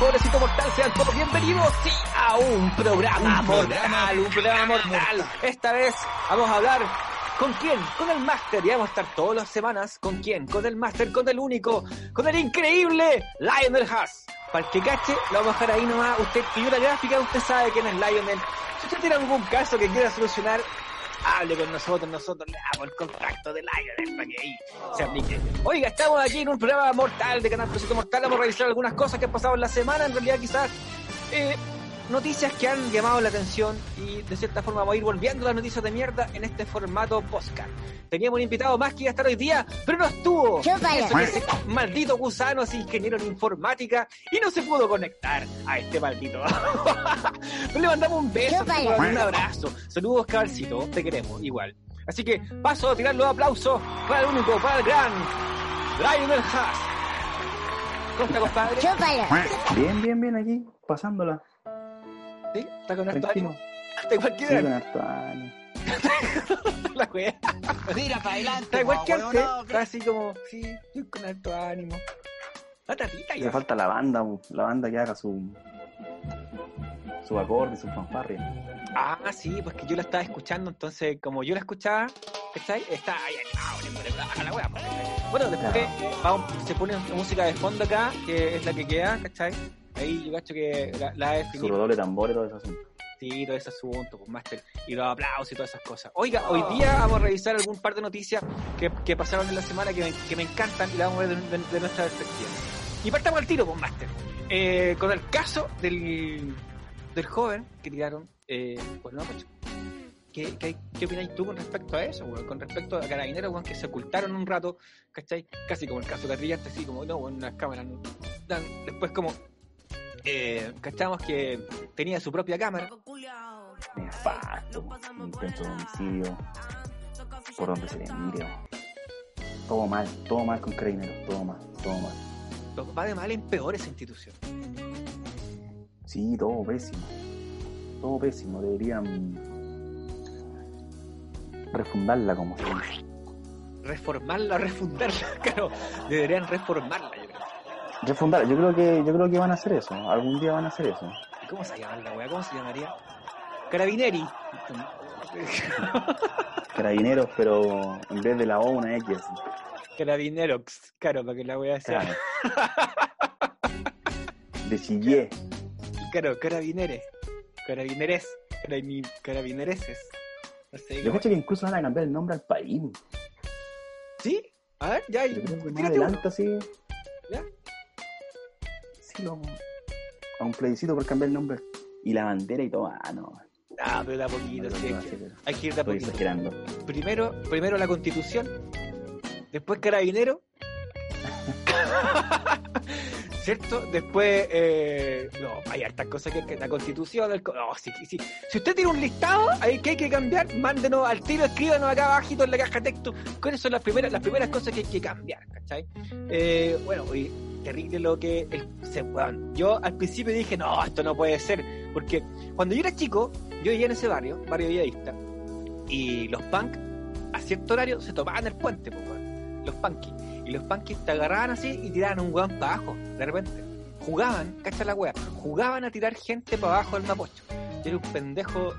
Pobrecito Mortal, sean todos bienvenidos sí, a un programa mortal, un programa mortal. Esta vez vamos a hablar con quién, con el máster, y vamos a estar todas las semanas con quién, con el máster, con el único, con el increíble Lionel Haas. Para el que cache, lo vamos a dejar ahí nomás, usted pidió la gráfica, usted sabe quién es Lionel. Si usted tiene algún caso que quiera solucionar, hable con nosotros, nosotros le damos el contacto de Lionel para que ahí se aplique. Oiga, estamos aquí en un programa mortal de Canal Proyecto Mortal, vamos a revisar algunas cosas que han pasado en la semana, en realidad quizás eh, noticias que han llamado la atención y de cierta forma vamos a ir volviendo las noticias de mierda en este formato podcast. Teníamos un invitado más que iba a estar hoy día, pero no estuvo. Que ese maldito gusano es ingeniero en informática y no se pudo conectar a este maldito. Le mandamos un beso, un abrazo. Saludos, cabalcito, te queremos igual. Así que paso a tirar los aplausos para el único, para el gran Lionel Haas. ¿Cómo está, compadre? Chúpalo. Bien, bien, bien aquí, pasándola. ¿Sí? ¿Está con harto ánimo? Está igual que Sí, él. con harto ánimo. La wea. Tira para adelante. Está igual que antes. Está así como, sí, estoy con alto ánimo. La tatita Le ya. falta la banda, la banda que haga su su acorde, su fanfarria. Ah, sí, pues que yo la estaba escuchando, entonces como yo la escuchaba, ¿cachai? Está ahí animado, le a la wea. Bueno, después vamos, se pone música de fondo acá, que es la que queda, ¿cachai? Ahí yo cacho que la, la he Su redoble tambor y todo eso asunto. Sí, todo ese asunto, pues máster, y los aplausos y todas esas cosas. Oiga, hoy día vamos a revisar algún par de noticias que, que pasaron en la semana que me, que me encantan y las vamos a ver de, de- de nuestra perspectiva. Y partamos al tiro, pues máster. Eh, con el caso del, del joven que tiraron eh, por una coche. ¿Qué, qué, qué opináis tú con respecto a eso, weón? Con respecto a carabineros, weón, que se ocultaron un rato, ¿cachai? Casi como el caso de Carrillante, así como, no, weón, unas cámaras. no- dan- después como, eh, cachamos que tenía su propia cámara. Nefasto, intento de homicidio, por donde se le mire. Todo mal, todo mal con carabineros, todo mal, todo mal. Lo- Va de mal en peor esa institución. Sí, todo pésimo. Todo pésimo, deberían refundarla como se dice. Reformarla, refundarla, claro. Deberían reformarla, yo creo. Refundarla, yo creo que, yo creo que van a hacer eso, algún día van a hacer eso. ¿Y ¿Cómo se llama la weá? ¿Cómo se llamaría? Carabineri. Carabineros, pero en vez de la O una X. así. Carabinerox, claro, para que la weá sea. Claro. De Chillé. Claro, carabinere. Carabineres. Carabin- Carabinereses. No sé. Yo cacho que incluso van a cambiar el nombre al país. ¿Sí? A ver, ya. Yo creo que más adelante así. ¿Ya? A un plebiscito por cambiar el nombre. Y la bandera y todo. Ah, no. Ah, pero de a poquito, No, sí, no, hay, que, hay ir de a poquito. exagerando. Primero, primero la constitución, después carabinero, ¿cierto? Después, eh, no, hay hartas cosas que, que la constitución, el, co- no, sí, sí. si usted tiene un listado ahí que hay que cambiar, mándenos al tiro, escríbanos acá abajito en la caja de texto, cuáles son las primeras, las primeras cosas que hay que cambiar, ¿cachai? Eh, bueno, y terrible lo que el- se, weón, yo al principio dije, no, esto no puede ser, porque cuando yo era chico, yo vivía en ese barrio, barrio villavista, y los punk a cierto horario se tomaban el puente, los punkies. Y los punkies te agarraban así y tiraban un weón para abajo, de repente. Jugaban, cacha la wea, jugaban a tirar gente para abajo del mapocho. Yo era un pendejo,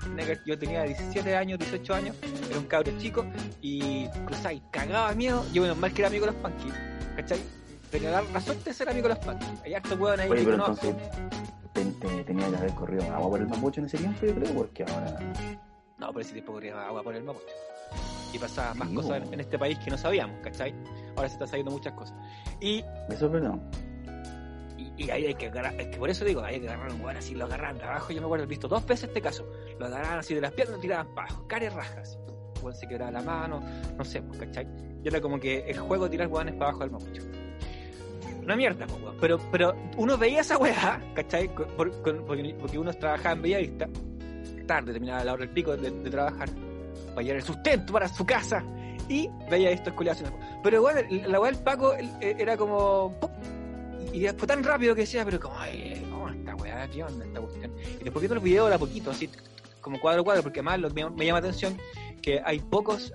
yo tenía 17 años, 18 años, era un cabro chico y cruzaba y cagaba miedo. Yo menos mal que era amigo de los punkies, ¿cachai? Tenía la, suerte de ser amigo de los. Hay hartos weón ahí Oye, pero entonces ten- te- tenía que haber corrido agua por el mapuche en ese tiempo, yo creo, porque ahora. No, pero ese tiempo corría agua por el Mapocho. Y pasaba más Sí, cosas en, en este país que no sabíamos, ¿cachai? Ahora se están sabiendo muchas cosas. Y, Eso es verdad. y, Y ahí hay que agarrar, es que por eso digo, hay que agarrar un weón así, lo agarran de abajo. Yo me acuerdo, he visto dos veces este caso. Lo agarraban así de las piernas, lo tiraban para abajo, caras rajas. Se quebraba la mano, no sé, pues, ¿cachai? Y era como que el juego de tirar weones para abajo del mapucho. Una mierda. Pero, pero uno veía esa weá, ¿cachai? Porque, porque uno trabajaba en Bellavista, tarde, terminaba la hora del pico de, trabajar, para llevar el sustento para su casa, y veía esto escuelados Pero bueno, la weá del Paco eh, era como. Y fue tan rápido que decía, pero como, ¿cómo esta weá? ¿Qué onda esta cuestión? Y después viendo los videos de a poquito, así, como cuadro a cuadro, porque además lo me, llama la atención que hay pocos,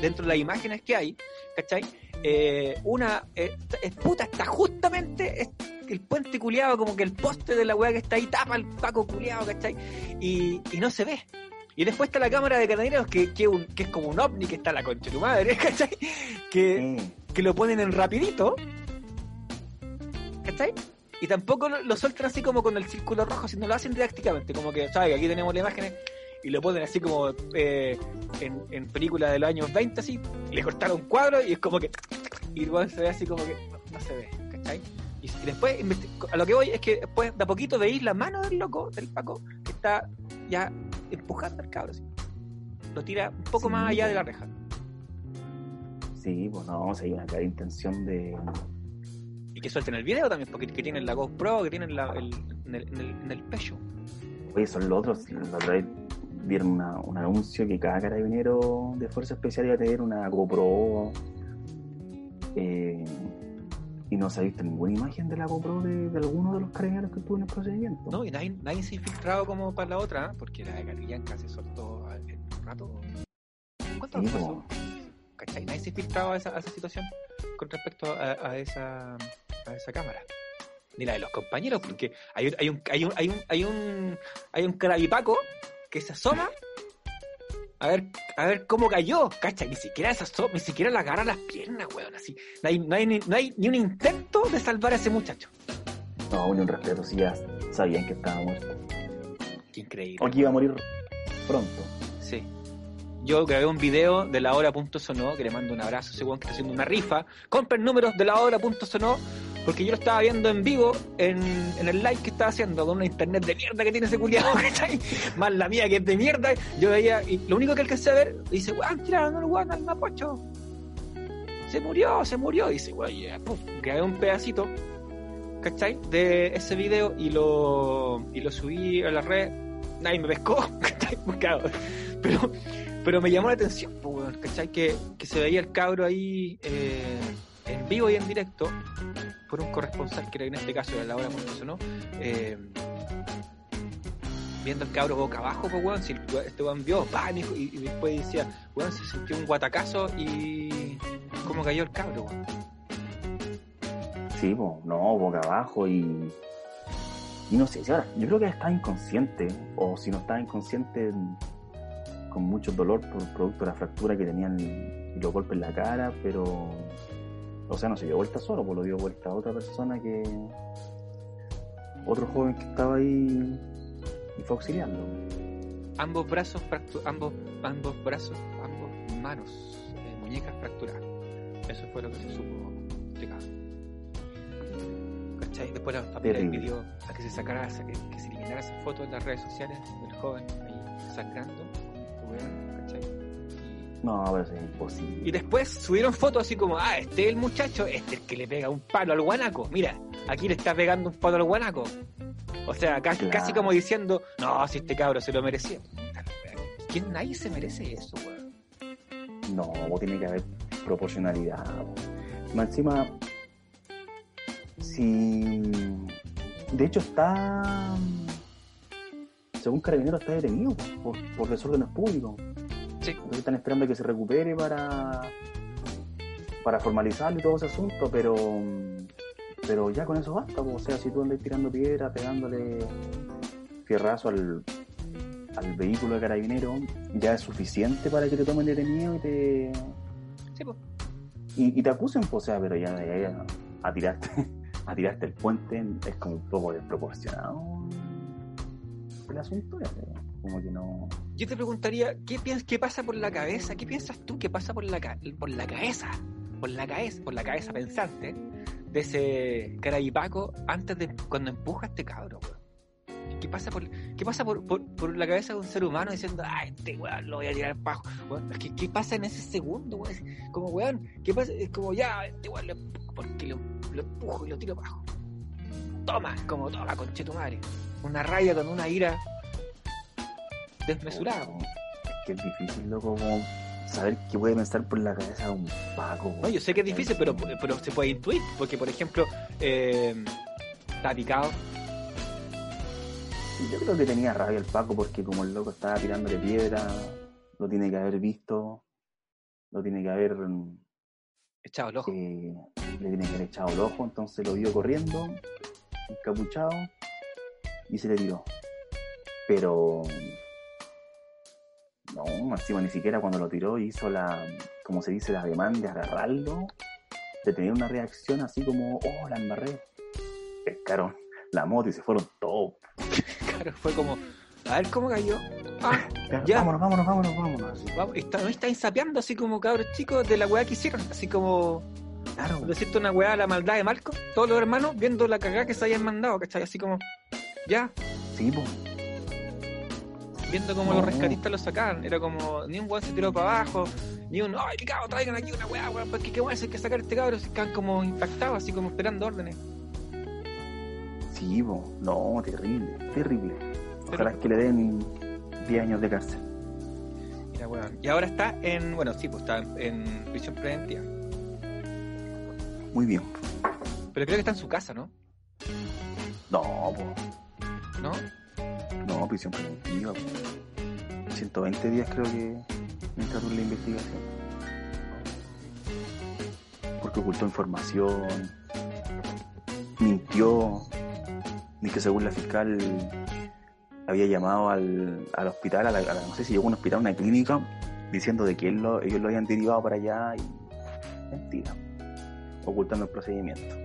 dentro de las imágenes que hay, ¿cachai? Eh, una, eh, es puta, está justamente es- el puente culiado, como que el poste de la weá que está ahí tapa el Paco culiado, ¿cachai? Y, y no se ve. Y después está la cámara de carabineros que, que, un- que es como un ovni que está la concha de tu madre, ¿cachai? Que, Sí. que lo ponen en rapidito, ¿cachai? Y tampoco lo, lo sueltan así como con el círculo rojo, sino lo hacen didácticamente, como que, ¿sabes? Aquí tenemos las imágenes y lo ponen así como eh, en, en películas de los años 20, así, y le cortaron un cuadro y es como que. Y igual se ve así como que no, no se ve, ¿cachai? Y, y después, a lo que voy es que después de a poquito veis la mano del loco, del Paco, que está ya empujando al cabro, así. Lo tira un poco Sí, más allá de la reja. Sí, pues no, o sea, hay una clara intención de. Y que suelten el video también, porque que tienen la GoPro, que tienen la, el, en, el, en, el, en el pecho. Oye, son los otros. La otra vez vieron una- un anuncio que cada carabinero de Fuerza Especial iba a tener una GoPro. eh, y no se ha visto ninguna imagen de la GoPro de, de alguno de los carabineros que estuvo en el procedimiento. No, y nadie, nadie se ha infiltrado como para la otra, ¿eh? porque la de Carillanca se soltó a- en un rato. ¿Cuánto Sí, pasó? ¿Cachai? Nadie se ha infiltrado a esa, a esa situación con respecto a, a esa, a esa cámara. Ni la de los compañeros, porque hay, un- hay un hay un hay un hay un hay un carabipaco que se asoma a ver a ver cómo cayó, ¿cachai? Ni siquiera se asoma, ni siquiera le agarra las piernas, weón, así. No hay, no hay, ni, no hay ni un intento de salvar a ese muchacho. No, ni un respeto, si ya sabían que estaba muerto. Qué increíble. O que iba a morir pronto. Sí. Yo grabé un video de la hora punto sonó, que le mando un abrazo, weón que está haciendo una rifa. Compren números de la hora punto sonó, porque yo lo estaba viendo en vivo en, en el live que estaba haciendo con una internet de mierda que tiene ese culiado, ¿cachai? Más la mía que es de mierda. Yo veía, y lo único que alcancé a ver, dice, weón, tiraron al weón al mapocho. Se murió, se murió. Dice, weón, pum. Grabé un pedacito, ¿cachai? De ese video y lo, y lo subí a la red. Nadie me pescó, ¿cachai? Pues, claro, Pero, pero me llamó la atención, pues, ¿cachai? Que, que se veía el cabro ahí eh, en vivo y en directo por un corresponsal, que era en este caso era la hora punto ¿no? Eh, viendo al cabro boca abajo, pues, weón, si el este weón vio, pa, y, después decía, weón, se sintió un guatacazo y cómo cayó el cabro, weón. Sí, pues, no, boca abajo y. Y no sé, ahora, yo creo que está inconsciente, o si no estaba inconsciente, con mucho dolor por producto de la fractura que tenían y los golpes en la cara, pero. O sea, no se dio vuelta solo, pues lo dio vuelta a otra persona que. Otro joven que estaba ahí y fue auxiliando. ambos brazos ambos ambos brazos ambos manos eh, muñecas fracturadas eso fue lo que se supo ¿cachai? después la familia pidió a que se sacara esa- que, se eliminara esa foto en las redes sociales del joven ahí sangrando ¿cachai? No, pero eso es imposible. y después subieron fotos así como, ah, este es el muchacho, este es el que le pega un palo al guanaco. Mira, aquí le está pegando un palo al guanaco. O sea, casi, Claro. casi como diciendo, no, si este cabro se lo merecía. ¿Quién nadie se merece eso, weón? No, tiene que haber proporcionalidad. Más encima, si. De hecho, está. Según Carabinero, está detenido por, por desórdenes públicos. Sí. Están esperando que se recupere para. para formalizarlo y todo ese asunto, pero. Pero ya con eso basta. O sea, si tú andas tirando piedra, pegándole fierrazo al, al vehículo de carabinero, ya es suficiente para que te tomen detenido y te Sí, pues. y, y te acusen, pues, o sea, pero ya a, a tirarte, a tirarte el puente es como un poco desproporcionado el asunto, ya, pero como que no. Yo te preguntaría, ¿qué, piensas, ¿qué pasa por la cabeza? ¿Qué piensas tú que pasa por la, ca- por la cabeza? Por la cabeza, por la cabeza pensante de ese carayipaco antes de cuando empuja a este cabro. ¿Qué pasa por, qué pasa por, por, por la cabeza de un ser humano diciendo, ah, este weón lo voy a tirar? Weón, ¿qué, ¿Qué pasa en ese segundo, weón? Como weón, ¿qué pasa? Es como ya, este weón lo empujo porque lo, empujo y lo tiro pajo. Toma, como toma, conche tu madre. Una rabia con una ira desmesurada. Oh, Es que es difícil, loco, como saber qué puede pensar por la cabeza de un Paco. No, yo sé que es difícil, pero, pero se puede intuir, porque por ejemplo, eh, está picado. Yo creo que tenía rabia el Paco porque como el loco estaba tirándole piedra, lo tiene que haber visto, lo tiene que haber, Echado el ojo. eh, le tiene que haber echado el ojo, entonces lo vio corriendo, encapuchado, y se le tiró. Pero no, encima ni siquiera cuando lo tiró hizo la, como se dice, la demanda de agarrarlo, de tener una reacción así como, oh, la embarré. Pescaron la moto y se fueron todos. Claro, fue como, a ver cómo cayó. Ah, Ya, Ya. Vámonos, vámonos, vámonos, vámonos. vamos, está, no está insapeando así como cabros chicos de la weá que hicieron. Así como Claro, decirte una weá la maldad de Marco. Todos los hermanos viendo la cagada que se habían mandado, ¿cachai? Así como, ya, sí, po. Viendo cómo los rescatistas lo sacaban. Era como, ni un weón se tiró para abajo, ni un, ay, picado, traigan aquí una weá, weón, porque qué weón hay que sacar a este cabro. Se quedan como impactados, así como esperando órdenes. Sí, po. no, terrible, terrible. Ojalá Pero- que le den 10 años de cárcel. Mira, weón. Y ahora está en, bueno, sí, pues está en, en prisión preventiva. Muy bien. Pero creo que está en su casa, ¿no? No, po. ¿No? Prisión preventiva. po. 120 días creo que mientras dure la investigación. Porque ocultó información, mintió, ni que según la fiscal había llamado al, al hospital, a la, a la- no sé si llegó a un hospital, a una clínica, diciendo de que él lo- ellos lo habían derivado para allá y mentira, ocultando el procedimiento.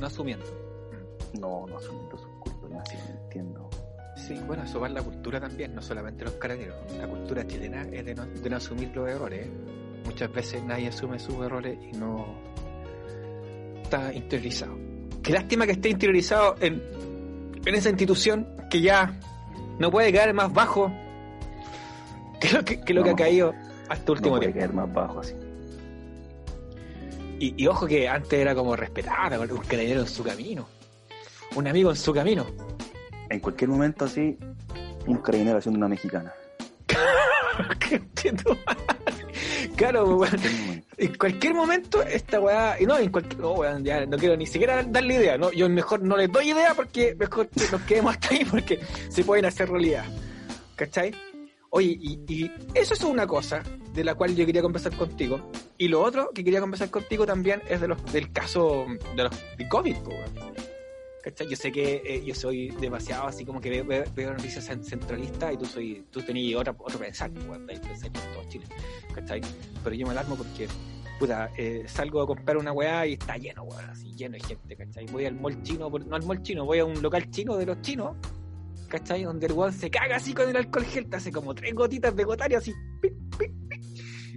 No asumiendo. No, no asumiendo sus entiendo. Sí, bueno, eso va en la cultura también, no solamente los carabineros. La cultura chilena es de no, de no asumir los errores. Muchas veces nadie asume sus errores y no está interiorizado. Qué lástima que esté interiorizado en, en esa institución que ya no puede caer más bajo que lo que, que lo que ha caído hasta último no puede tiempo. caer más bajo así. Y, y ojo que antes era como respetar un carabinero en su camino, un amigo en su camino. En cualquier momento así, un carabinero haciendo una mexicana. ¿Qué entiendo? claro, weón. En cualquier momento. esta weá, y no, en cualquier, no, weón, ya no quiero ni siquiera darle idea, no, yo mejor no les doy idea porque mejor que nos quedemos hasta ahí porque se pueden hacer realidad, ¿cachai? Oye, y, y eso es una cosa de la cual yo quería conversar contigo, y lo otro que quería conversar contigo también es de los, del caso de los de COVID, weón. ¿Cachai? Yo sé que eh, yo soy demasiado así como que veo, veo, veo noticias cen- centralistas y tú soy, tú tenías otra, otro pensar, hay pensar en todo Chile, ¿cachai? Pero yo me alarmo porque puta, eh, salgo a comprar una weá y está lleno, weón, así lleno de gente, ¿cachai? Voy al mall chino, por- no al mall chino, voy a un local chino de los chinos, ¿cachai? Donde el weón se caga así con el alcohol gel, te hace como tres gotitas de gotario así, pic, pic, pic.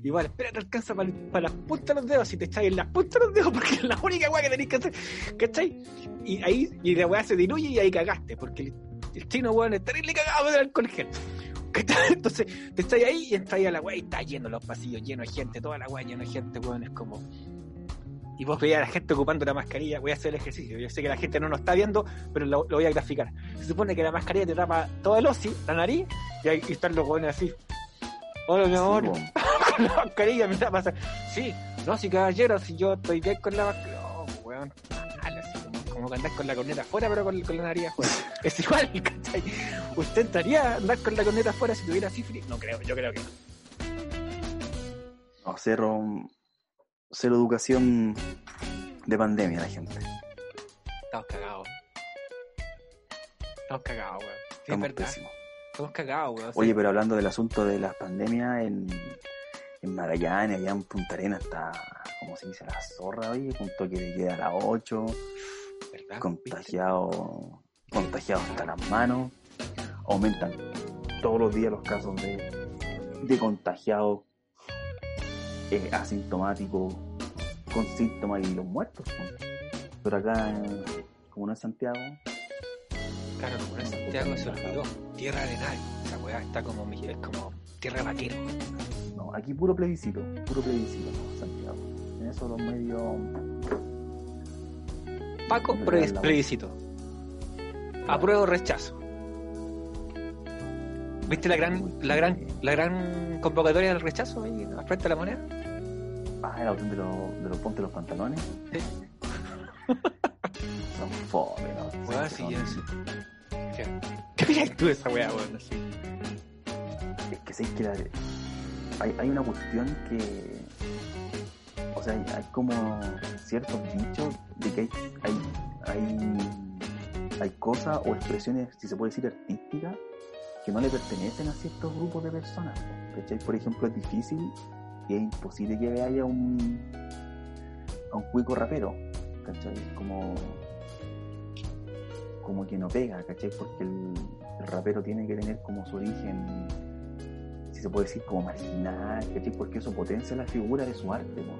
Igual, espera, te alcanza para las puntas de los dedos, si te echáis en las puntas de los dedos, porque es la única weá que tenéis que hacer, ¿cachai? Y ahí, y la weá se diluye y ahí cagaste, porque el, el chino, weón, es terrible cagado con el alcohol gel. ¿Cachai? Entonces, te estáis ahí y ahí a la weá y está lleno los pasillos, lleno de gente, toda la weá lleno de gente, weón, es como. Y vos veías a la gente ocupando la mascarilla, voy a hacer el ejercicio. Yo sé que la gente no nos está viendo, pero lo, lo voy a graficar. Se supone que la mascarilla te tapa todo el osi, la nariz, y ahí están los weones así. Hola, mi amor, Sí. con la mascarilla me está pasando. Sí, no, si caballero, si yo estoy bien con la mascarilla. No, pues, weón, mal, así como, como que andás con la corneta afuera, pero con, con la nariz afuera. Es igual, ¿cachai? ¿Usted entraría a andar con la corneta afuera si tuviera sífilis? No creo, yo creo que no. No, cero, cero educación de pandemia la gente. Estamos cagados. Estamos cagados, weón. Sí, es Estamos pésimos. Estamos cagados, weón. Oye, pero hablando del asunto de las pandemias, en, en Magallanes, allá en Punta Arenas, está, como se dice, la zorra, oye, con toque de queda a las 8, ¿verdad? contagiado, contagiado hasta las manos. Aumentan todos los días los casos de, de contagiados eh, asintomáticos, con síntomas y los muertos. pues. Pero acá, eh, como no es Santiago, Claro, como en Santiago se olvidó. Tierra arenal. Esa weá está como, es como tierra vaquero. No, aquí puro plebiscito, puro plebiscito, no, Santiago. En eso los medios, Paco, No, plebiscito. Apruebo rechazo. ¿Viste la gran, la gran, la gran convocatoria del rechazo ahí frente de la moneda? ah, el autor de los, de los ponte los pantalones, Sí. son fome, ¿no? Weá, sí. ¿Qué opinas tú de esa weá, weón? Es que sé que la- hay, hay una cuestión que. O sea, hay, hay como ciertos dichos de que hay, hay, hay, hay cosas o expresiones, si se puede decir, artísticas, que no le pertenecen a ciertos grupos de personas. ¿cachai? Por ejemplo, es difícil y es imposible que haya un, un cuico rapero. ¿cachai? Como, como que no pega, ¿cachai? Porque el, el rapero tiene que tener como su origen si se puede decir, como marginal, ¿cachai? Porque eso potencia la figura de su arte, ¿no?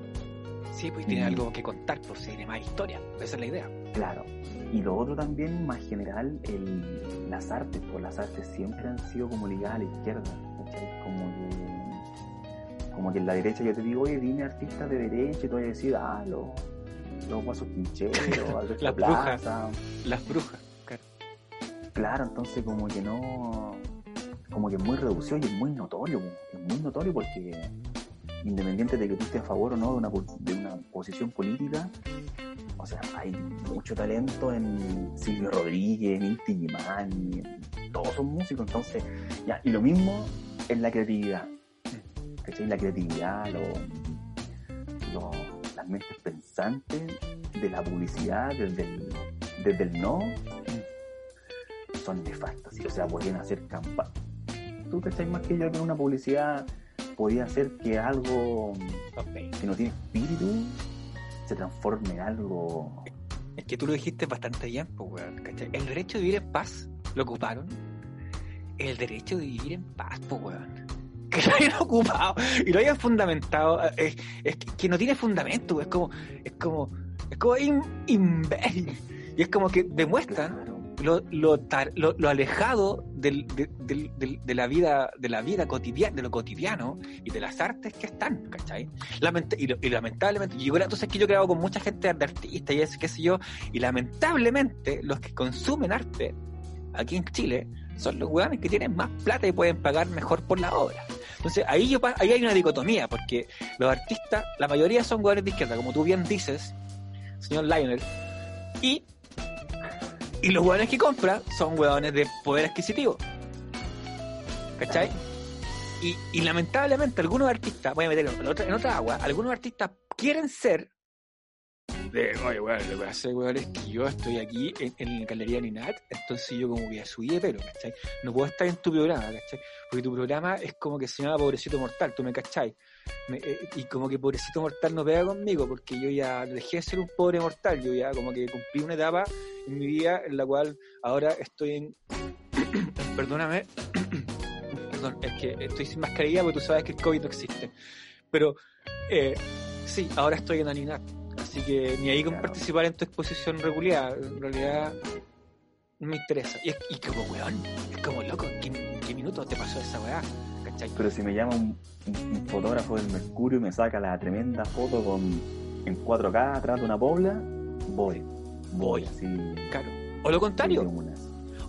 Sí, pues tiene algo que contar, pues tiene más historia. Esa es la idea. Claro. Y lo otro también, más general, el, las artes, pues las artes siempre han sido como ligadas a la izquierda, ¿cachai? Como que, como que en la derecha yo te digo, oye, dime artistas de derecha y tú vas a decir, ah, los, los guasos quincheros, Alberto Las brujas. Plaza. Las brujas, claro. Claro, entonces como que no, como que es muy reducido y es muy notorio, es muy notorio porque independiente de que tú estés a favor o no de una, de una posición política, o sea, hay mucho talento en Silvio Rodríguez, en Inti Gimani, todos son músicos, entonces, ya, y lo mismo en la creatividad, ¿cachai? La creatividad, lo- lo- las mentes pensantes de la publicidad, desde el, desde el no, son nefastas, o sea, podrían hacer campaña. Tú cachai más que yo que en una publicidad podía hacer que algo que no tiene espíritu se transforme en algo. Es que tú lo dijiste bastante bien, pues, weón, ¿cachai? El derecho de vivir en paz lo ocuparon. El derecho de vivir en paz, pues, weón. Que lo hayan ocupado y lo hayan fundamentado. eh, Es, es que, que no tiene fundamento, es como, es como, es como im- imbécil. Y es como que demuestran Claro. Lo, lo, tar- lo, alejado del, de, del- del- de la vida de la vida cotidiana de lo cotidiano y de las artes que están ¿cachai? Lament- y, y lamentablemente yo entonces que yo he grabado con mucha gente de artistas y es qué sé yo y lamentablemente los que consumen arte aquí en Chile son los hueones que tienen más plata y pueden pagar mejor por la obra entonces ahí yo ahí hay una dicotomía porque los artistas la mayoría son hueones de izquierda como tú bien dices señor Lionel y y los hueones que compran son hueones de poder adquisitivo. ¿Cachai? Y, y lamentablemente algunos artistas, voy a meterlo en otra, en otra agua, algunos artistas quieren ser de, oye, weón, lo que pasa, weón, es que yo estoy aquí en, en la Galería Ninat, entonces yo como que subí de pelo, ¿cachai? No puedo estar en tu programa, ¿cachai? Porque tu programa es como que se llama Pobrecito Mortal, tú me cachai. Me- eh, y como que Pobrecito Mortal no pega conmigo, porque yo ya dejé de ser un pobre mortal, yo ya como que cumplí una etapa en mi vida en la cual ahora estoy en... Perdóname, perdón, es que estoy sin mascarilla porque tú sabes que el COVID no existe. Pero eh, sí, ahora estoy en Aninat, así que ni ahí con Claro. participar en tu exposición regular, en realidad no me interesa. Y, es, y como weón, es como loco, ¿qué, qué minuto te pasó esa weá? ¿Cachai? Pero si me llama un, un- un fotógrafo del Mercurio y me saca la tremenda foto con en 4K atrás de una pobla, voy. Voy. Voy, así. Claro. O lo contrario.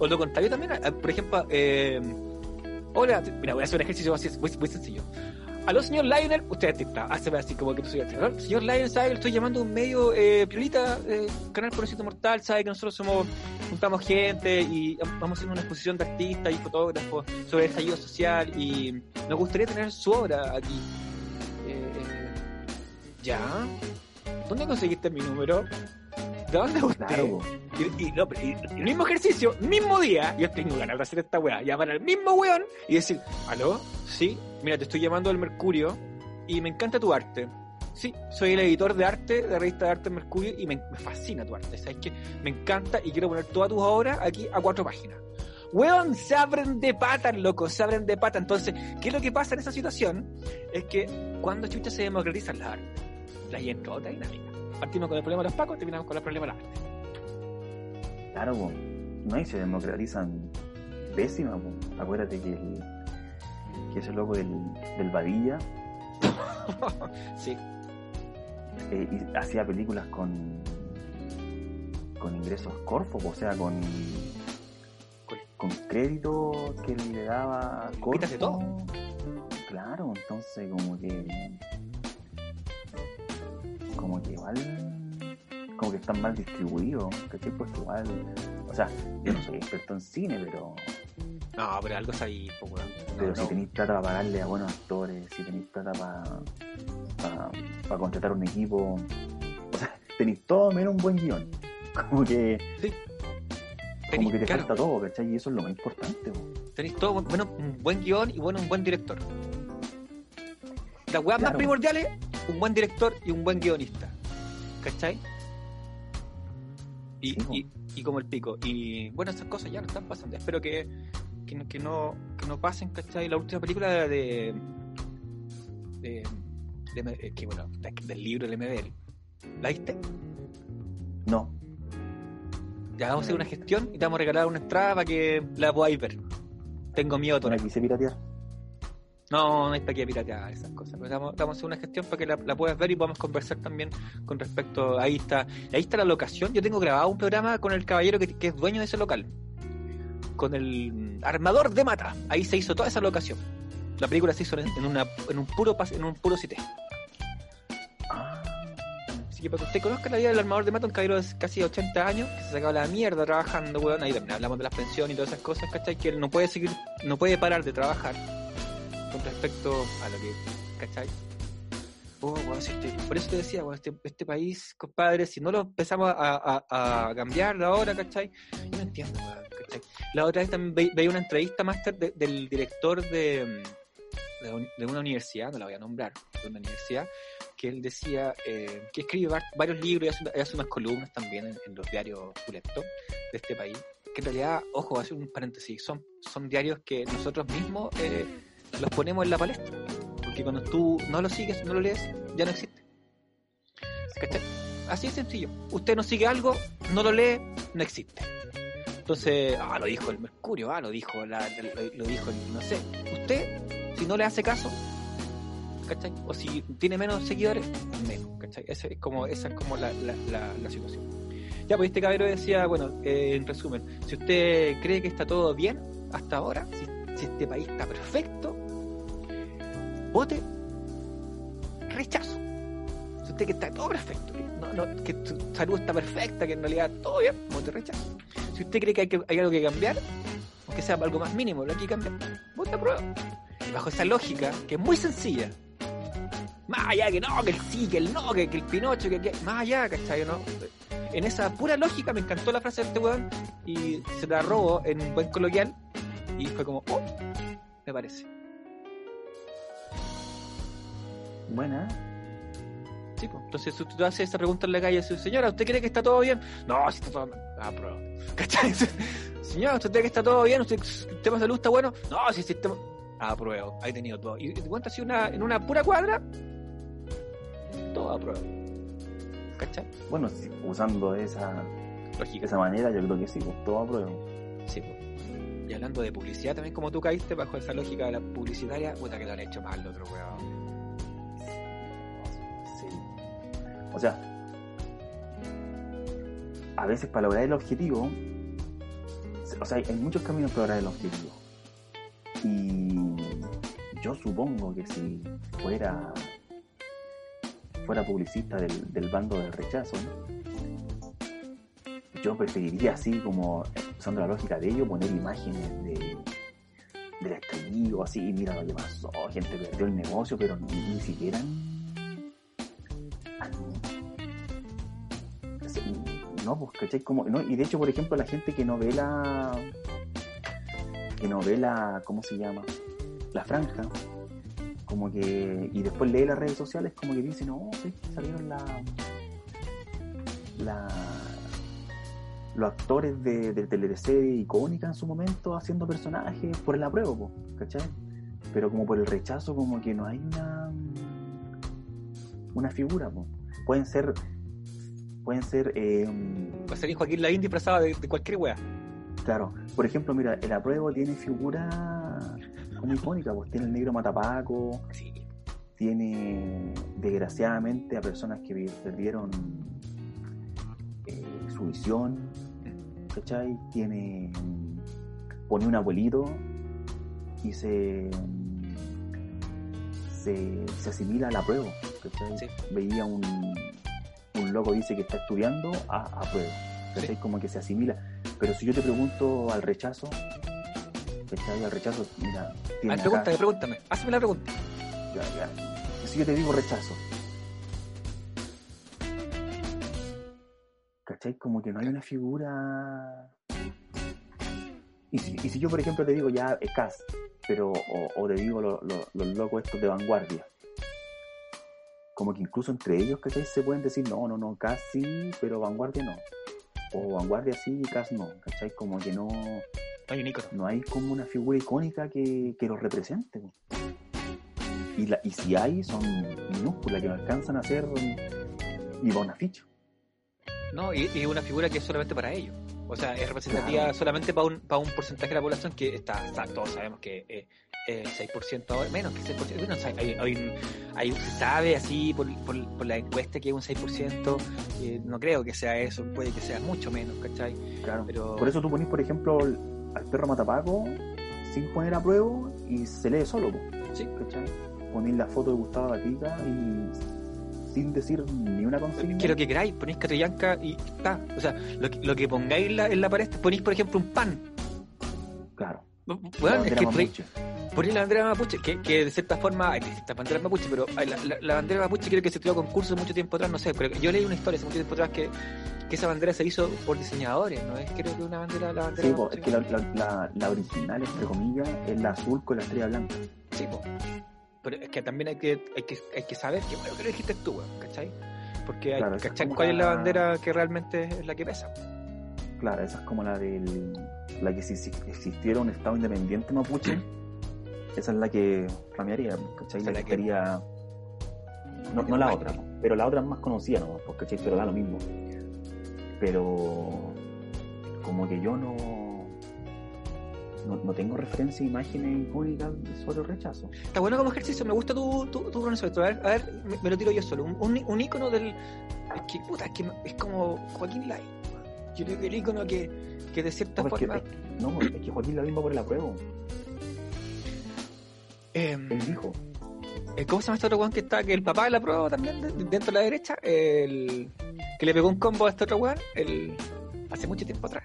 O lo contrario también, por ejemplo, eh, hola, mira, voy a hacer un ejercicio así, muy, muy sencillo. Aló, señor Lionel, usted es artista, hace así como que tú soy. Aló, Señor Lionel, sabe que estoy llamando a un medio eh, piolita, eh, canal Pobrecito Mortal, sabe que nosotros somos, juntamos gente y vamos haciendo una exposición de artistas y fotógrafos sobre el estallido social y nos gustaría tener su obra aquí. Eh, eh, ¿Ya? ¿Dónde conseguiste mi número? ¿De dónde usted? Claro. Y, y no, y- el mismo ejercicio, mismo día, yo tengo ganas de hacer esta weá, llamar al mismo weón y decir, ¿aló? Sí, mira, te estoy llamando del Mercurio y me encanta tu arte. Sí, soy el editor de arte de la revista de arte Mercurio y me, me fascina tu arte, ¿sabes qué? Me encanta y quiero poner todas tus obras aquí a cuatro páginas. Weón, se abren de patas, loco, se abren de patas. Entonces, ¿qué es lo que pasa en esa situación? Es que cuando chucha se democratizan las artes, La otra dinámica. Partimos con el problema de los pacos, terminamos con el problema de la arte. Claro, po. no, y se democratizan pésima, po. acuérdate que, el, que ese loco del, del Badilla sí, eh, y hacía películas con con ingresos Corfo, o sea, con con crédito que le daba de todo. Claro, entonces como que igual como que están mal distribuidos, ¿cachai? Pues igual, o sea, yo no soy experto en cine, pero no, pero algo es ahí. No, pero no. si tenéis plata para pagarle a buenos actores, si tenéis plata para para contratar un equipo, o sea, tenéis todo menos un buen guion. Como que Sí. como que te claro, falta todo, ¿cachai? Y eso es lo más importante. po. tenéis todo, bueno, un buen guion y bueno, un buen director. Las weas más primordiales, un buen director y un buen guionista. ¿Cachai? Y, y, y como el pico. Y bueno, esas cosas ya no están pasando. Espero que, que, no, que, no, que no pasen, ¿cachai? La última película de. de, de- de- eh, que bueno, de- del libro del MBL. ¿La viste? No, Ya vamos a hacer una gestión y te vamos a regalar una entrada para que la podáis ver. Tengo miedo todavía. la quise piratear. No, no hay para qué piratear esas cosas. Vamos a hacer una gestión para que la, puedas ver y podamos conversar también con respecto. Ahí está, ahí está la locación. Yo tengo grabado un programa con el caballero que, que es dueño de ese local. Con el armador de mata. Ahí se hizo toda esa locación. La película se hizo en, una, en un puro pas- en un puro. Ah, Así que para que usted conozca la vida del armador de mata, un caballero de casi 80 años, que se sacaba la mierda trabajando, weón. Ahí también hablamos de las pensiones y todas esas cosas, ¿cachai? Que él no puede seguir, no puede parar de trabajar con respecto a lo que, ¿cachai? Oh, si este- por eso te decía, weón, este, este país, compadre, si no lo empezamos a, a, a cambiar ahora, ¿cachai? No entiendo, ¿cachai? La otra vez también ve- veía una entrevista, Master, de- del director de, de, de una universidad, no la voy a nombrar, de una universidad, que él decía eh, que escribe va- varios libros y hace, hace unas columnas también en, en los diarios pulentos de este país. Que en realidad, ojo, hace un paréntesis, son, son diarios que nosotros mismos eh, los ponemos en la palestra. Porque cuando tú no lo sigues, no lo lees, ya no existe. ¿Cachai? Así de sencillo. Usted no sigue algo, no lo lee, no existe. Entonces, ah, lo dijo el Mercurio, ah, lo dijo, lo, dijo el, no sé. Usted, si no le hace caso, ¿cachai? O si tiene menos seguidores, menos, ¿cachai? Esa es como, esa es como la, la, situación. Ya, pues este cabrero decía, bueno, eh, en resumen, si usted cree que está todo bien hasta ahora, si este país está perfecto, vote rechazo. Si usted que está todo perfecto, que, no, no, que tu salud está perfecta, que en realidad todo bien, vote rechazo. Si usted cree que hay, que, hay algo que cambiar, aunque sea algo más mínimo, lo hay que cambiar, vote aprueba. Y bajo esa lógica, que es muy sencilla, más allá que no, que el sí, que el no, que, que el Pinocho, que, que más allá, ¿cachai? ¿no? En esa pura lógica me encantó la frase de este weón y se la robó en un buen coloquial y fue como, oh, me parece. Buena. Sí, pues. Entonces si tú haces esa pregunta en la calle, señora, ¿usted cree que está todo bien? No, si está todo mal. Ah, pero. ¿Cachai? Señora, ¿usted cree que está todo bien? ¿Usted, ¿El tema de salud está bueno? No, si el sistema. Ah, pruebo. Ahí tenido todo. Y te cuento así una, en una pura cuadra, todo a prueba. ¿Cachai? Bueno, usando esa, Lógica. esa manera, yo creo que sí, pues todo apruebo. Sí, pues. Y hablando de publicidad también, como tú caíste bajo esa lógica de la publicitaria, puta que lo han hecho mal el otro weón. O sea, a veces para lograr el objetivo, o sea, hay, muchos caminos para lograr el objetivo. Y yo supongo que si fuera fuera publicista del, del bando del rechazo, yo preferiría así como usando la lógica de ellos poner imágenes de del estallido así mira lo que pasó gente perdió el negocio pero ni siquiera no pues ¿cachai? como no, y de hecho por ejemplo la gente que no ve la que no ve la ¿cómo se llama? la franja como que y después lee las redes sociales como que dice no sí, salieron la la los actores de, de teleserie icónica en su momento haciendo personajes por el apruebo, ¿cachai? Pero como por el rechazo, como que no hay una una figura, po. pueden ser pueden ser eh, a ser Joaquín Lavín disfrazado de, de cualquier wea. claro por ejemplo mira el apruebo tiene figuras como icónicas pues tiene el negro matapaco Sí. tiene desgraciadamente a personas que perdieron eh, su visión ¿cachai? tiene pone un abuelito y se se, se asimila a la prueba ¿cachai? Sí. veía un, un loco dice que está estudiando a, a prueba ¿cachai? Sí. como que se asimila pero si yo te pregunto al rechazo ¿cachai? al rechazo mira tiene Ah, acá- pregúntame, pregúntame. Hazme la pregunta. ya, ya. Si yo te digo rechazo. ¿Cachai? Como que no hay una figura. Y si, y si yo, por ejemplo, te digo ya Cas, pero, o, o te digo lo- lo- los locos estos de vanguardia. Como que incluso entre ellos, ¿cachai? Se pueden decir, no, no, no, Cas sí, pero vanguardia no. O vanguardia sí y Cas no, ¿cachai? Como que no, No hay un no hay como una figura icónica que, que los represente. Y, la, y si hay, son minúsculas que no alcanzan a ser ni para una ficha. No, y, y una figura que es solamente para ellos. O sea, es representativa Claro. solamente para un, para un porcentaje de la población que está, está- todos sabemos que eh, eh, 6% ahora, menos que 6%. Bueno, o sea, hay, hay, hay- se sabe así por, por, por la encuesta que es un 6%. eh, no creo que sea eso, puede que sea mucho menos, ¿cachai? Claro. Pero Por eso tú ponís, por ejemplo, al perro matapaco sin poner a prueba y se lee solo. po, Sí. ¿cachai? Ponís la foto de Gustavo Gatica y sin decir ni una consigna. que lo que queráis, ponéis Catrillanca y está. O sea, lo que, lo que pongáis en la, en la pared, ponéis, por ejemplo, un pan. Claro. Bueno, es que ponéis- mapuche. La bandera mapuche, que, que de cierta forma hay distintas banderas mapuche, pero la, la- la bandera mapuche creo que se tiró a concurso mucho tiempo atrás, no sé, pero yo leí una historia hace mucho tiempo atrás que, que esa bandera se hizo por diseñadores, ¿no? Es creo que una bandera, la bandera Sí, mapuche. es que la, la- la- la original, entre comillas, es la azul con la estrella blanca. Sí, po. Pero es que también hay que, hay que, hay que saber que bueno que lo dijiste tú, ¿cachai? Porque hay Claro, es cuál es la la- bandera que realmente es la que pesa. Claro, esa es como la del. La que si, si existiera un estado independiente mapuche, esa es la que flamearía, ¿cachai? La la que- estaría. No, no la otra, pero la otra es más conocida, ¿no? Porque, ¿cachai? Pero da lo mismo. Pero. Como que yo no. No, no tengo referencia a imágenes icónicas sobre el rechazo. Está bueno como ejercicio, me gusta tu, tu, tu. A ver, a ver me, me lo tiro yo solo. Un, un, un ícono del. Es que, puta, es que es como Joaquín Lai. Yo creo que el ícono que, que de cierta No, es que, forma. es- no, es que Joaquín la misma por el apruebo. em, Él dijo. eh, ¿Cómo se llama este otro weón que está? Que el papá de la prueba también, de- dentro de la derecha. El, que le pegó un combo a este otro weón. El, hace mucho tiempo atrás.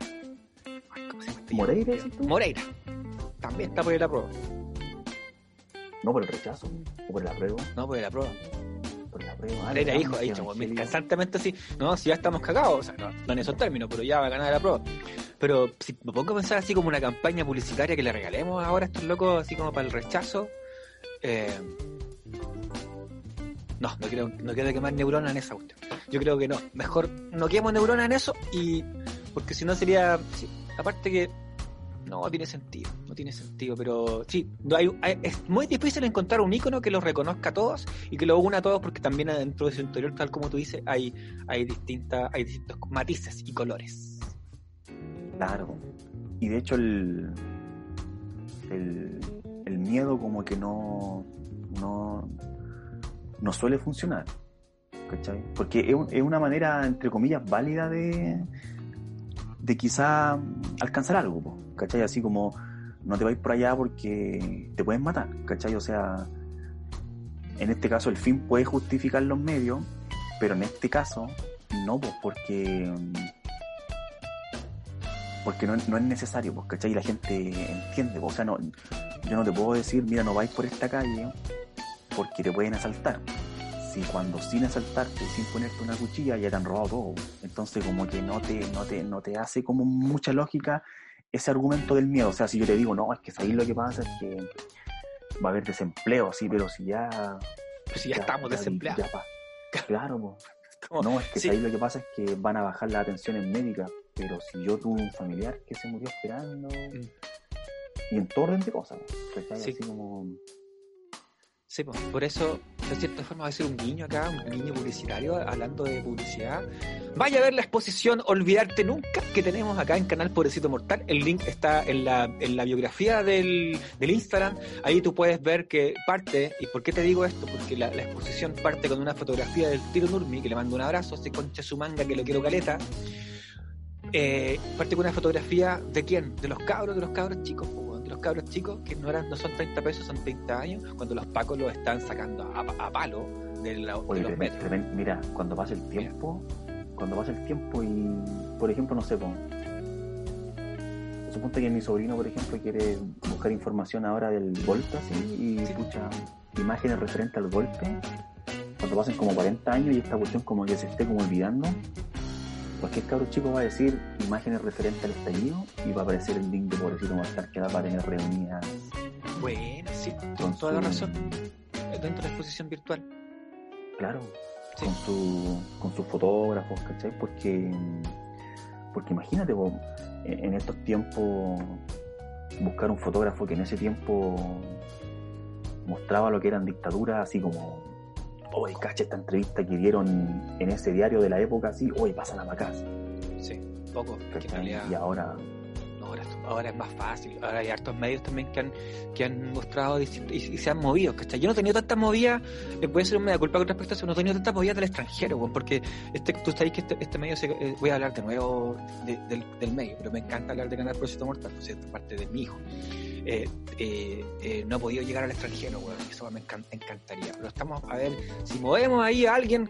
Ay, ¿Cómo se llama este? ¿Moreira tú? Moreira. También está por la prueba. No por el rechazo, o por el apruebo. No, por la prueba. Por el apruebo. Ah, Moreira hijo, ha sí, dicho, constantemente así, no, si ya estamos cagados, o sea, no, no en esos términos, pero ya va a ganar la prueba. Pero si me pongo a pensar así como una campaña publicitaria que le regalemos ahora a estos locos, así como para el rechazo, eh, no, no quiero, no quiero quemar neuronas en esa cuestión. Yo creo que no, mejor no quemo neuronas en eso y, porque si no sería, sí, aparte que no tiene sentido, no tiene sentido, pero sí, hay, es muy difícil encontrar un icono que los reconozca a todos y que lo una a todos porque también dentro de su interior, tal como tú dices, hay, hay hay distintos matices y colores. Claro. Y de hecho el, el, el miedo como que no, no, no suele funcionar. ¿Cachai? Porque es, es una manera, entre comillas, válida de, de quizá alcanzar algo. ¿Cachai? Así como no te vais por allá porque te pueden matar. ¿Cachai? O sea, en este caso el fin puede justificar los medios, pero en este caso no, porque porque no, no es necesario, pues, ¿cachai? Y la gente entiende, o sea, no, yo no te puedo decir, mira, no vais por esta calle porque te pueden asaltar. Si cuando sin asaltarte, sin ponerte una cuchilla, ya te han robado todo. pues. Entonces, como que no te, no te, no te hace como mucha lógica ese argumento del miedo. O sea, si yo te digo, no, es que ahí lo que pasa es que va a haber desempleo, sí, pero si ya... Pero si ya, estamos desempleados. ya claro, pues. Como- No, es que sí. ahí lo que pasa es que van a bajar las atenciones médicas, pero si yo tuve un familiar que se murió esperando, y en todo orden de cosas, ¿cachai? Sí. Así como, Sí, pues, por eso, de cierta forma va a ser un guiño acá, un guiño publicitario, hablando de publicidad. Vaya a ver la exposición Olvidarte Nunca que tenemos acá en Canal Pobrecito Mortal. El link está en la, en la biografía del, del Instagram. Ahí tú puedes ver que parte, y por qué te digo esto, porque la, la exposición parte con una fotografía del Tiro Nurmi, que le mando un abrazo, se concha su manga que lo quiero caleta. Eh, parte con una fotografía de quién? De los cabros, de los cabros chicos, cabros chicos que no eran, no son 30 pesos, son 30 años, cuando los pacos los están sacando a, a palo de, la- de Oye, los metros. mira, cuando pasa el tiempo, cuando pasa el tiempo y, por ejemplo, no sé, po, suponte que mi sobrino, por ejemplo, quiere buscar información ahora del golpe, así, y Sí. escucha imágenes referentes al golpe, cuando pasen como 40 años y esta cuestión como que se esté como olvidando, cualquier cabro chico va a decir imágenes referentes al estallido y va a aparecer el link de Pobrecito Mortal que va a tener reunidas Bueno, sí, con toda la razón. Dentro de la exposición virtual. Claro, Sí. con, su, con sus fotógrafos, ¿cachai? Porque, porque imagínate, en en estos tiempos, buscar un fotógrafo que en ese tiempo mostraba lo que eran dictaduras, así como, oye, cacha esta entrevista que dieron en ese diario de la época, así, oye, pasa la macas, Sí, poco. que en ¿cachai? realidad Y ahora, ahora, ahora es más fácil. Ahora hay hartos medios también que han, que han mostrado y, y se han movido. ¿cachai? Yo no he tenido tanta movida, les voy a hacer una media culpa con respecto a eso, no he tenido tanta movida del extranjero, porque este, tú sabes que este, este medio, se- eh, voy a hablar de nuevo de- del, del medio, pero me encanta hablar de Canal Proyecto Mortal, pues es parte de mi hijo. Eh, eh, eh, no he podido llegar al extranjero, eso me encan- encantaría. Pero estamos a ver si movemos ahí a alguien,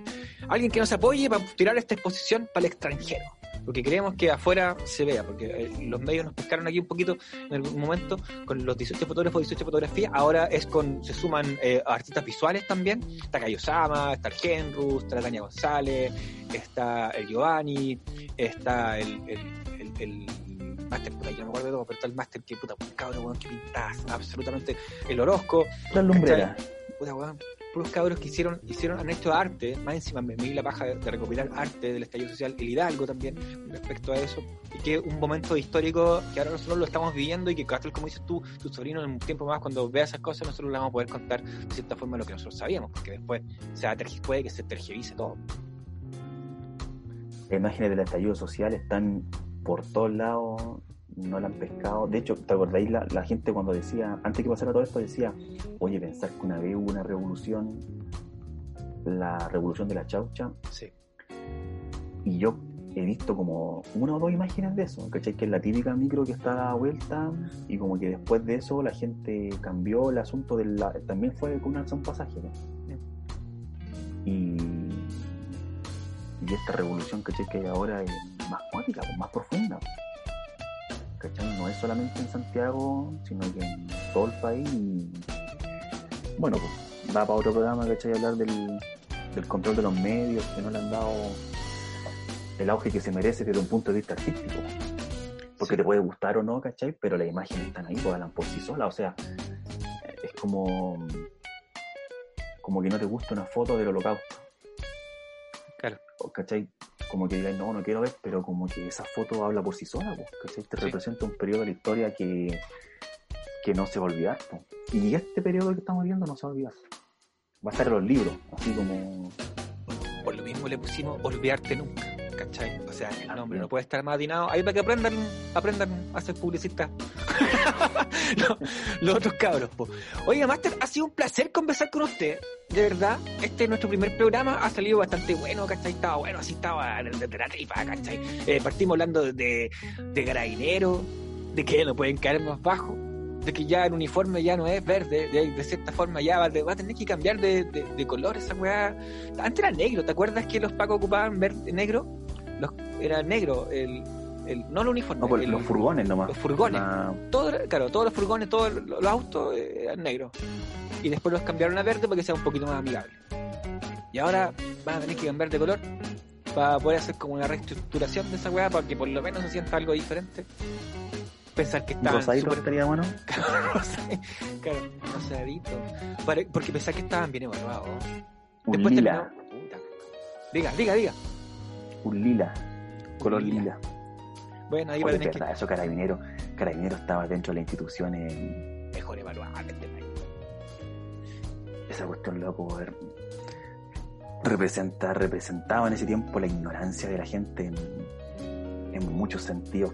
alguien que nos apoye para tirar esta exposición para el extranjero. Porque queremos que afuera se vea, porque los medios nos pescaron aquí un poquito en algún momento con los 18 fotógrafos, 18 fotografías. Ahora es con, se suman artistas visuales también. Está Cayo Sama, está Genru, está Tania González, está el Giovanni, está el máster, puta, yo no me acuerdo de todo, pero está el máster que puta, un cabrón, weón, que pintas absolutamente el Orozco, las lumbreras, puta weón, puros cabros que hicieron, hicieron, han hecho arte, más encima me, me di la paja de, de recopilar arte del estallido social, el Hidalgo también, respecto a eso, y que un momento histórico que ahora nosotros lo estamos viviendo y que como dices tú, tu sobrino en un tiempo más cuando vea esas cosas nosotros le vamos a poder contar de cierta forma lo que nosotros sabíamos, porque después se va a tergi- puede que se tergierice todo. las imágenes del estallido social están por todos lados, no la han pescado. De hecho, ¿te acordáis la, la gente cuando decía, antes que pasara todo esto, decía, oye, pensar que una vez hubo una revolución, la revolución de la chaucha, Sí. y yo he visto como una o dos imágenes de eso, ¿cachai? Que es la típica micro que está dada vuelta, y como que después de eso la gente cambió el asunto de la... También fue con un alza un pasaje, ¿no? Y, y esta revolución, ¿cachai? Que hay ahora es más cuática, pues, más profunda. ¿Cachai? No es solamente en Santiago, sino que en todo el país. Y, bueno, pues da para otro programa, ¿cachai? Hablar del, del control de los medios, que no le han dado el auge que se merece desde un punto de vista artístico. Porque Sí. te puede gustar o no, ¿cachai? Pero las imágenes están ahí, pues hablan por sí solas. O sea, es como como que no te gusta una foto del holocausto. Claro. ¿Cachai? Como que digas, no, no quiero ver, pero como que esa foto habla por sí sola, pues, ¿cachai? Te Sí. representa un periodo de la historia que, que no se va a olvidar. pues. Y este periodo que estamos viendo no se va a olvidar. Va a estar en los libros, así como... Por lo mismo le pusimos Olvidarte Nunca, ¿cachai? O sea, el nombre no puede estar más atinado. Ahí para que aprendan, aprendan a ser publicistas. los, otros cabros, po. Oiga, Master, ha sido un placer conversar con usted. De verdad, este es nuestro primer programa, ha salido bastante bueno, ¿cachai? Estaba bueno, así estaba de, de la tripa, ¿cachai? Eh, partimos hablando de, de carabinero, de que no pueden caer más bajo, de que ya el uniforme ya no es verde, de, cierta forma ya va, de- va a tener que cambiar de, de, de color esa weá. Antes era negro, ¿te acuerdas que los pacos ocupaban verde, negro? Los, era negro, el, el, no el uniforme, No, el- los furgones nomás. los furgones. Una- todo, claro, todos los furgones, todos los, autos eh, eran negros. Y después los cambiaron a verde para que sea un poquito más amigable. Y ahora van a tener que cambiar de color para poder hacer como una reestructuración de esa weá para que por lo menos se sienta algo diferente. Pensar que estaban rosadito estaría bueno. claro, rosadito. Porque pensar que estaban bien evaluados. Un Después lila. terminó-. Diga, diga, diga. Un lila. Color lila. lila. Bueno, ahí va a tener verdad, eso carabinero. Carabinero estaba dentro de la institución en... que mejor evaluar este país. esa cuestión, loco, representa, representaba en ese tiempo la ignorancia de la gente en, en muchos sentidos.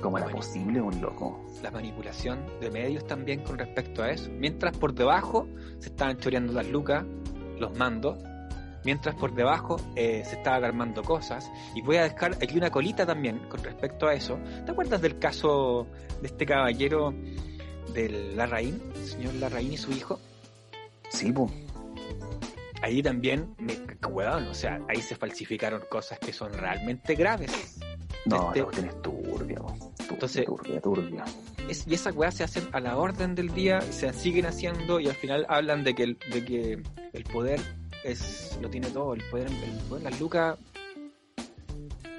¿Cómo era posible un loco? La manipulación de medios también con respecto a eso. Mientras por debajo se estaban choreando las lucas, los mandos, mientras por debajo eh, se estaban armando cosas. Y voy a dejar aquí una colita también con respecto a eso. ¿Te acuerdas del caso de este caballero del Larraín, el señor Larraín y su hijo? Sí, pues. Ahí también, me, weón, o sea, ahí se falsificaron cosas que son realmente graves. No, Este- es turbia. Turbia, Entonces- turbia, turbia. Es- y esas weas se hacen a la orden del día, se siguen haciendo y al final hablan de que el, de que el poder es lo tiene todo, el poder, el poder las lucas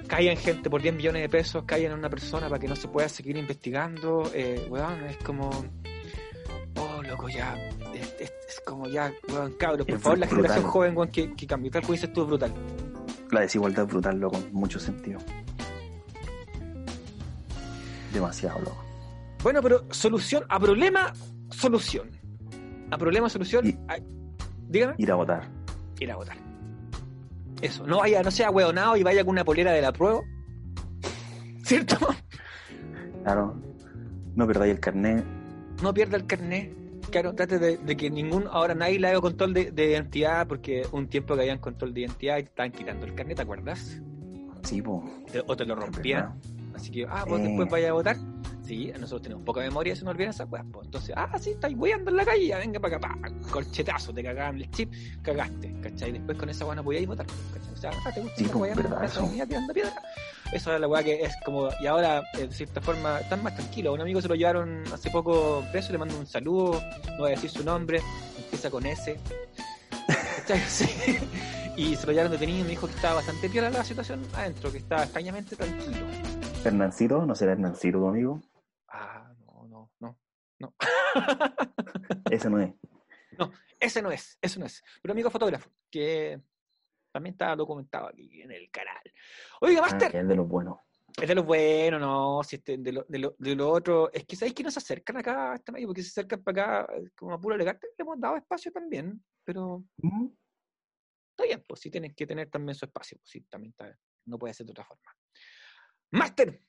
caen gente por 10 millones de pesos, caen en una persona para que no se pueda seguir investigando, eh, weón, es como oh loco ya, es, es- es como ya, weón, cabros, por Es favor la brutal. generación joven, weón, que, que cambie, tal como dices tú, brutal. La desigualdad es brutal, loco, en mucho sentido. Demasiado, loco. Bueno, pero solución, a problema, solución. A problema, solución, Y- ay, dígame. Ir a votar. Ir a votar. Eso, no vaya, no sea hueonado y vaya con una polera de la prueba. ¿Cierto? Claro. No perdáis el carnet. No pierda el carnet. Claro, trate de, de que ningún, ahora nadie le haga control de, de identidad, porque un tiempo que habían control de identidad y te estaban quitando el carnet, ¿te acuerdas? Sí, po. O te lo rompían. Así que, ah, vos Eh. después vaya a votar. Sí, nosotros tenemos poca memoria, se nos olvidan esas weas. pues. Entonces, ah, sí, estáis weando en la calle, ya venga para acá, pa, corchetazo, te cagaban el chip, cagaste, ¿cachai? Después con esa wea no podíais votar, ¿cachai? O sea, ah, te gusta Sí, estar pues, weyando, verdad, esa eso. tirando piedra. Eso es la weá que es como, y ahora, eh, de cierta forma, están más tranquilos. Un amigo se lo llevaron hace poco preso, le mando un saludo, no voy a decir su nombre, empieza con S. ¿Cachai? Sí. Y se lo llevaron detenido y me dijo que estaba bastante piola la situación adentro, que estaba extrañamente tranquilo. Hernancito, ¿no será Hernancito tu amigo? No, no, no, no. Ese no es. ese no es, ese no es. Pero amigo fotógrafo, que también está documentado aquí en el canal. Oiga, Ah, Master, es de los buenos. es de lo bueno, no, si este, de, lo, de, lo, de lo otro, es que sabéis que no se acercan acá a este medio, porque se acercan para acá eh, como a puro elegante, le hemos dado espacio también, pero Mm. está bien, pues sí tienen que tener también su espacio, pues sí, también está, no puede ser de otra forma. Master,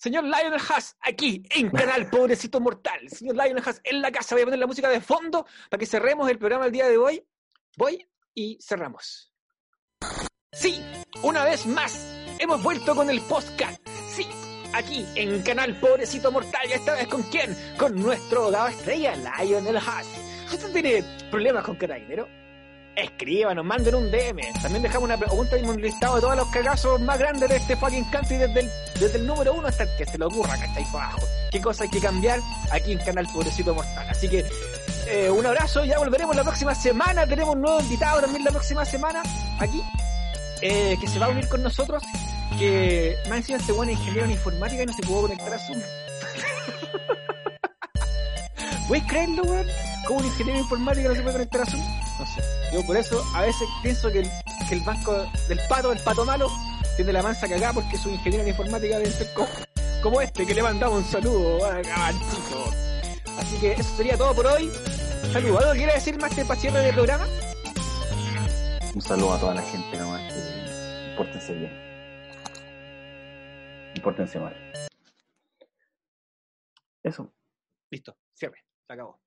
señor Lionel Haas, aquí en Canal Pobrecito Mortal, señor Lionel Haas en la casa, voy a poner la música de fondo para que cerremos el programa el día de hoy. Voy y cerramos. Sí, una vez más, hemos vuelto con el podcast. Sí, aquí en Canal Pobrecito Mortal. ¿Y esta vez con quién? Con nuestro abogado estrella, Lionel Haas. Usted tiene problemas con carabinero, escríbanos, manden un DM. También dejamos una pregunta y un listado de todos los cagazos más grandes de este fucking country desde el, desde el número uno hasta el que se le ocurra, ¿cachai? Para abajo. ¿Qué cosa hay que cambiar aquí en Canal Pobrecito Mortal? Así que eh, un abrazo, ya volveremos la próxima semana. Tenemos un nuevo invitado también la próxima semana aquí, eh, que se va a unir con nosotros. Que más encima este bueno es ingeniero en informática y no se pudo conectar a Zoom. ¿Puedes creerlo, weón? ¿Cómo un ingeniero en informática no se puede conectar a Zoom? No sé. Yo por eso a veces pienso que el, que el banco del pato, el pato malo, tiene la mansa cagada porque su ingeniero en informática debe ser como, como este, que le mandamos un saludo, a caballito. Así que eso sería todo por hoy. Saludos. ¿Algo quiere decir más para cierre del programa? Un saludo a toda la gente nomás. Que pórtense bien. Y pórtense mal. Eso. Listo, cierre. Se acabó.